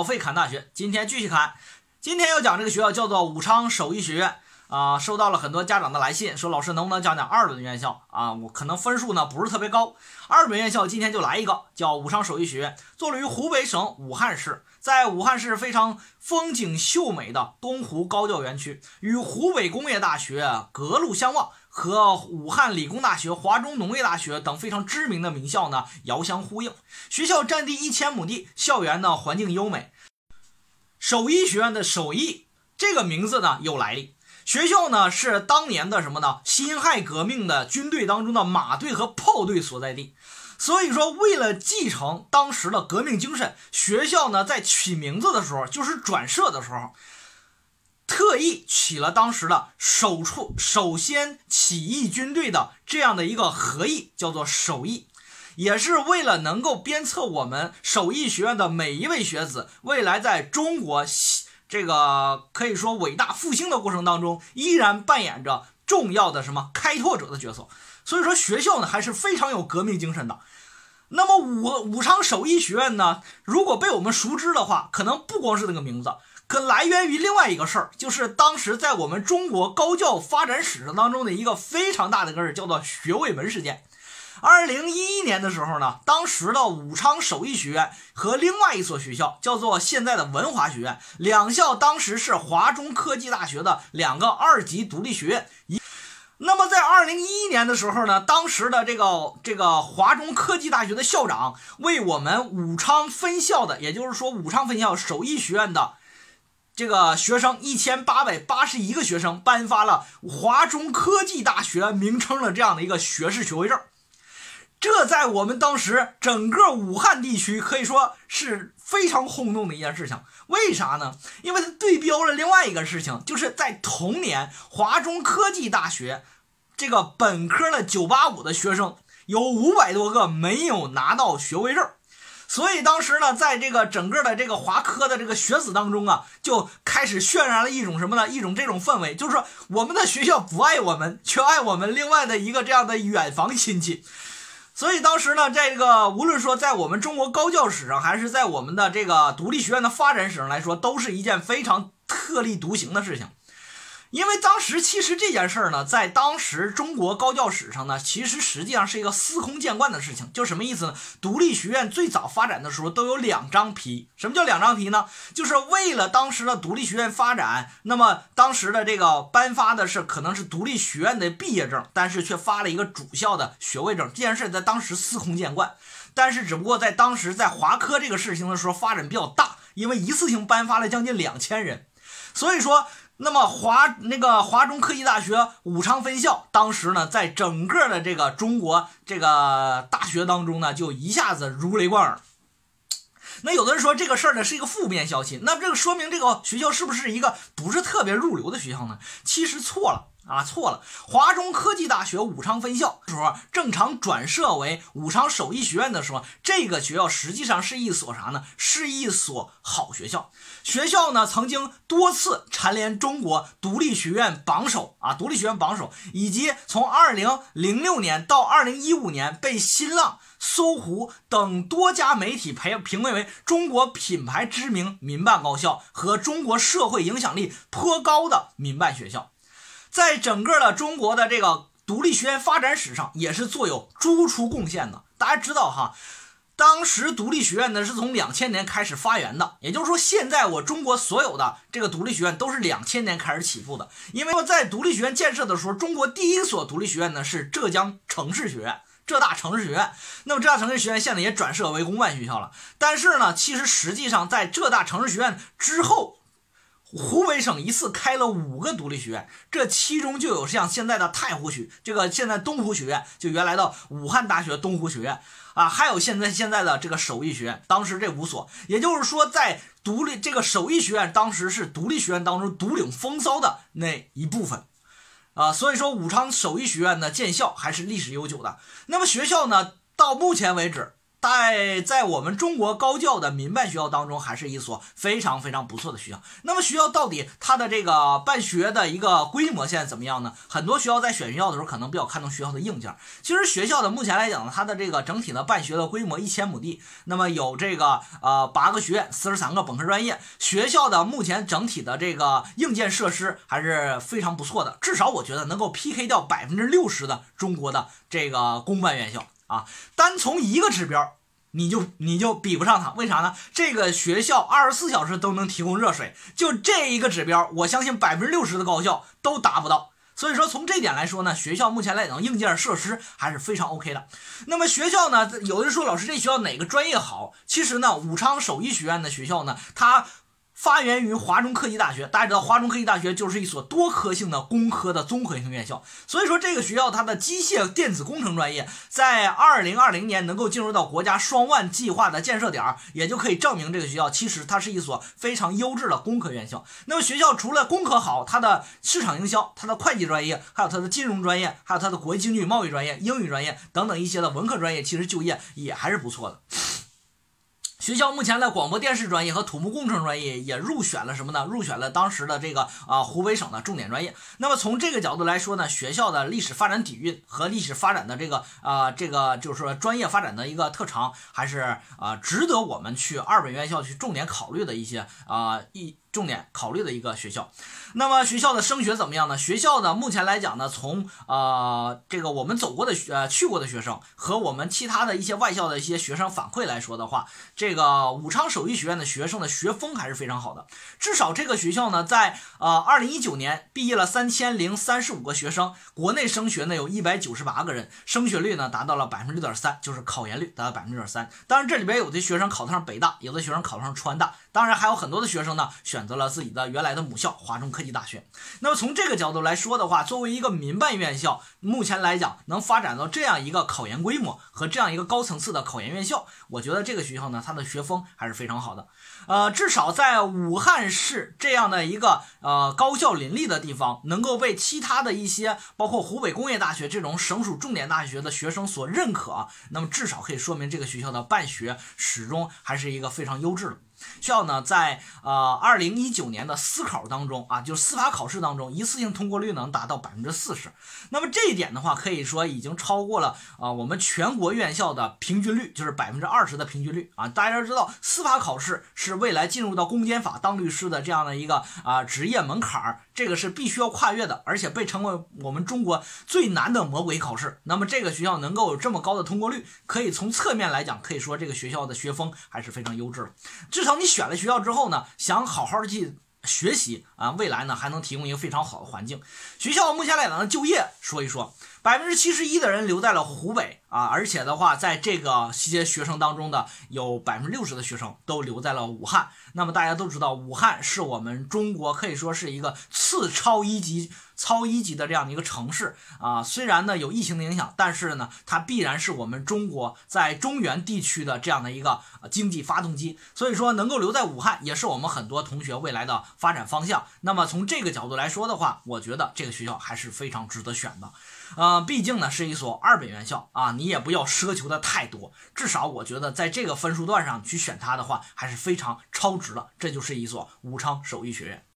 老费侃大学，今天继续侃。今天要讲这个学校叫做武昌手艺学院啊，收到了很多家长的来信，说老师能不能讲讲二本院校啊？我可能分数呢不是特别高。二本院校今天就来一个，叫武昌手艺学院，坐落于湖北省武汉市，在武汉市非常风景秀美的东湖高教园区，与湖北工业大学隔路相望，和武汉理工大学、华中农业大学等非常知名的名校呢遥相呼应。学校占地一千亩地，校园呢环境优美。首医学院的手艺这个名字呢有来历，学校呢是当年的什么呢？辛亥革命的军队当中的马队和炮队所在地，所以说为了继承当时的革命精神，学校呢在取名字的时候，就是转设的时候，特意起了当时的首处首先起义军队的这样的一个合意，叫做首义。也是为了能够鞭策我们首义学院的每一位学子，未来在中国这个可以说伟大复兴的过程当中，依然扮演着重要的什么开拓者的角色。所以说学校呢还是非常有革命精神的。那么武武昌首义学院呢，如果被我们熟知的话，可能不光是那个名字，可来源于另外一个事儿，就是当时在我们中国高教发展史上当中的一个非常大的个事儿，叫做学位门事件。二零一一年的时候呢，当时的武昌首义学院和另外一所学校叫做现在的文华学院，两校当时是华中科技大学的两个二级独立学院。一，那么在二零一一年的时候呢，当时的这个这个华中科技大学的校长为我们武昌分校的，也就是说武昌分校首义学院的这个学生一千八百八十一个学生颁发了华中科技大学名称的这样的一个学士学位证。这在我们当时整个武汉地区可以说是非常轰动的一件事情。为啥呢？因为它对标了另外一个事情，就是在同年，华中科技大学这个本科的985的学生有五百多个没有拿到学位证，所以当时呢，在这个整个的这个华科的这个学子当中啊，就开始渲染了一种什么呢？一种这种氛围，就是说我们的学校不爱我们，却爱我们另外的一个这样的远房亲戚。所以当时呢，这个无论说在我们中国高教史上，还是在我们的这个独立学院的发展史上来说，都是一件非常特立独行的事情。因为当时其实这件事儿呢，在当时中国高教史上呢，其实实际上是一个司空见惯的事情。就什么意思呢？独立学院最早发展的时候都有两张皮。什么叫两张皮呢？就是为了当时的独立学院发展，那么当时的这个颁发的是可能是独立学院的毕业证，但是却发了一个主校的学位证。这件事在当时司空见惯，但是只不过在当时在华科这个事情的时候发展比较大，因为一次性颁发了将近两千人，所以说。那么华那个华中科技大学武昌分校，当时呢，在整个的这个中国这个大学当中呢，就一下子如雷贯耳。那有的人说这个事儿呢是一个负面消息，那这个说明这个学校是不是一个不是特别入流的学校呢？其实错了。啊，错了！华中科技大学武昌分校时候正常转设为武昌手艺学院的时候，这个学校实际上是一所啥呢？是一所好学校。学校呢曾经多次蝉联中国独立学院榜首啊，独立学院榜首，以及从二零零六年到二零一五年被新浪、搜狐等多家媒体评评为中国品牌知名民办高校和中国社会影响力颇高的民办学校。在整个的中国的这个独立学院发展史上，也是做有突出贡献的。大家知道哈，当时独立学院呢是从两千年开始发源的，也就是说，现在我中国所有的这个独立学院都是两千年开始起步的。因为在独立学院建设的时候，中国第一所独立学院呢是浙江城市学院，浙大城市学院。那么浙大城市学院现在也转设为公办学校了。但是呢，其实实际上在浙大城市学院之后。湖北省一次开了五个独立学院，这其中就有像现在的太湖学，这个现在东湖学院，就原来的武汉大学东湖学院啊，还有现在现在的这个手艺学院。当时这五所，也就是说，在独立这个手艺学院，当时是独立学院当中独领风骚的那一部分啊。所以说，武昌手艺学院的建校还是历史悠久的。那么学校呢，到目前为止在在我们中国高教的民办学校当中，还是一所非常非常不错的学校。那么学校到底它的这个办学的一个规模现在怎么样呢？很多学校在选学校的时候，可能比较看重学校的硬件。其实学校的目前来讲呢，它的这个整体的办学的规模一千亩地，那么有这个呃八个学院，四十三个本科专业。学校的目前整体的这个硬件设施还是非常不错的，至少我觉得能够 PK 掉百分之六十的中国的这个公办院校。啊，单从一个指标，你就你就比不上它，为啥呢？这个学校二十四小时都能提供热水，就这一个指标，我相信百分之六十的高校都达不到。所以说，从这点来说呢，学校目前来讲硬件设施还是非常 OK 的。那么学校呢，有的人说老师这学校哪个专业好？其实呢，武昌首义学院的学校呢，它。发源于华中科技大学，大家知道华中科技大学就是一所多科性的工科的综合性院校，所以说这个学校它的机械电子工程专业在二零二零年能够进入到国家双万计划的建设点，也就可以证明这个学校其实它是一所非常优质的工科院校。那么学校除了工科好，它的市场营销、它的会计专业，还有它的金融专业，还有它的国际经济与贸易专业、英语专业等等一些的文科专业，其实就业也还是不错的。学校目前的广播电视专业和土木工程专业也入选了什么呢？入选了当时的这个啊湖北省的重点专业。那么从这个角度来说呢，学校的历史发展底蕴和历史发展的这个啊这个就是说专业发展的一个特长，还是啊值得我们去二本院校去重点考虑的一些啊一。重点考虑的一个学校，那么学校的升学怎么样呢？学校呢，目前来讲呢，从呃这个我们走过的呃去过的学生和我们其他的一些外校的一些学生反馈来说的话，这个武昌手艺学院的学生的学风还是非常好的。至少这个学校呢，在呃二零一九年毕业了三千零三十五个学生，国内升学呢有一百九十八个人，升学率呢达到了百分之六点三，就是考研率达到百分之六点三。当然这里边有的学生考上北大，有的学生考上川大，当然还有很多的学生呢选。选择了自己的原来的母校华中科技大学。那么从这个角度来说的话，作为一个民办院校，目前来讲能发展到这样一个考研规模和这样一个高层次的考研院校，我觉得这个学校呢，它的学风还是非常好的。呃，至少在武汉市这样的一个呃高校林立的地方，能够被其他的一些包括湖北工业大学这种省属重点大学的学生所认可，那么至少可以说明这个学校的办学始终还是一个非常优质的。学校呢，在呃二零一九年的司考当中啊，就是司法考试当中，一次性通过率能达到百分之四十。那么这一点的话，可以说已经超过了啊我们全国院校的平均率，就是百分之二十的平均率啊。大家知道，司法考试是未来进入到公检法当律师的这样的一个啊职业门槛儿，这个是必须要跨越的，而且被称为我们中国最难的魔鬼考试。那么这个学校能够有这么高的通过率，可以从侧面来讲，可以说这个学校的学风还是非常优质的，至少。当你选了学校之后呢，想好好的去学习啊，未来呢还能提供一个非常好的环境。学校目前来讲呢，就业说一说，百分之七十一的人留在了湖北啊，而且的话，在这个些学生当中的有百分之六十的学生都留在了武汉。那么大家都知道，武汉是我们中国可以说是一个次超一级。超一级的这样的一个城市啊，虽然呢有疫情的影响，但是呢它必然是我们中国在中原地区的这样的一个经济发动机。所以说能够留在武汉，也是我们很多同学未来的发展方向。那么从这个角度来说的话，我觉得这个学校还是非常值得选的。呃，毕竟呢是一所二本院校啊，你也不要奢求的太多，至少我觉得在这个分数段上去选它的话，还是非常超值的。这就是一所武昌手艺学院。